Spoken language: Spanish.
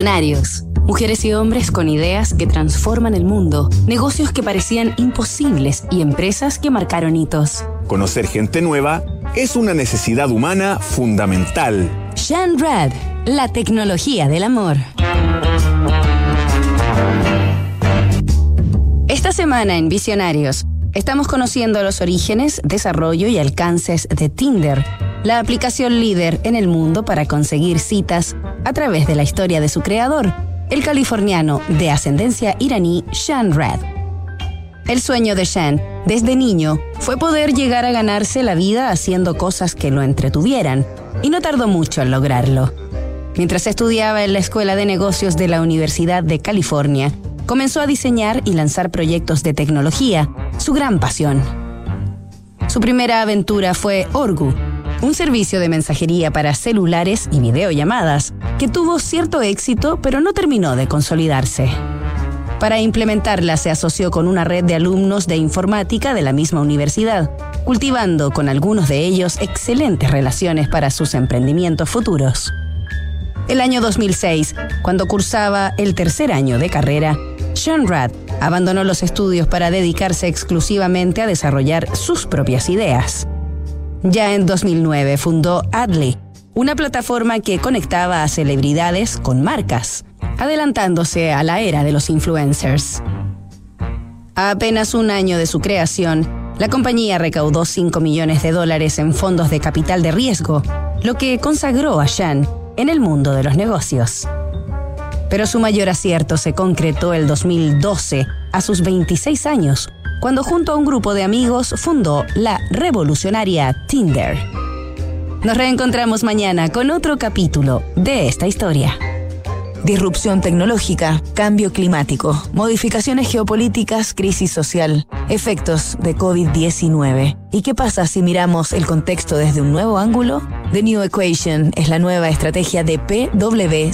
Visionarios. Mujeres y hombres con ideas que transforman el mundo, negocios que parecían imposibles y empresas que marcaron hitos. Conocer gente nueva es una necesidad humana fundamental. Jean Rad, la tecnología del amor. Esta semana en Visionarios estamos conociendo los orígenes, desarrollo y alcances de Tinder, la aplicación líder en el mundo para conseguir citas a través de la historia de su creador, el californiano de ascendencia iraní Shan Rad. El sueño de Shan, desde niño, fue poder llegar a ganarse la vida haciendo cosas que lo entretuvieran, y no tardó mucho en lograrlo. Mientras estudiaba en la Escuela de Negocios de la Universidad de California, comenzó a diseñar y lanzar proyectos de tecnología, su gran pasión. Su primera aventura fue Orgu, un servicio de mensajería para celulares y videollamadas, que tuvo cierto éxito pero no terminó de consolidarse. Para implementarla se asoció con una red de alumnos de informática de la misma universidad, cultivando con algunos de ellos excelentes relaciones para sus emprendimientos futuros. El año 2006, cuando cursaba el tercer año de carrera, Sean Rad abandonó los estudios para dedicarse exclusivamente a desarrollar sus propias ideas. Ya en 2009 fundó Adley, una plataforma que conectaba a celebridades con marcas, adelantándose a la era de los influencers. A apenas un año de su creación, la compañía recaudó 5 millones de dólares en fondos de capital de riesgo, lo que consagró a Shan en el mundo de los negocios. Pero su mayor acierto se concretó el 2012, a sus 26 años, cuando junto a un grupo de amigos fundó la revolucionaria Tinder. Nos reencontramos mañana con otro capítulo de esta historia. Disrupción tecnológica, cambio climático, modificaciones geopolíticas, crisis social, efectos de COVID-19. ¿Y qué pasa si miramos el contexto desde un nuevo ángulo? The New Equation es la nueva estrategia de PwC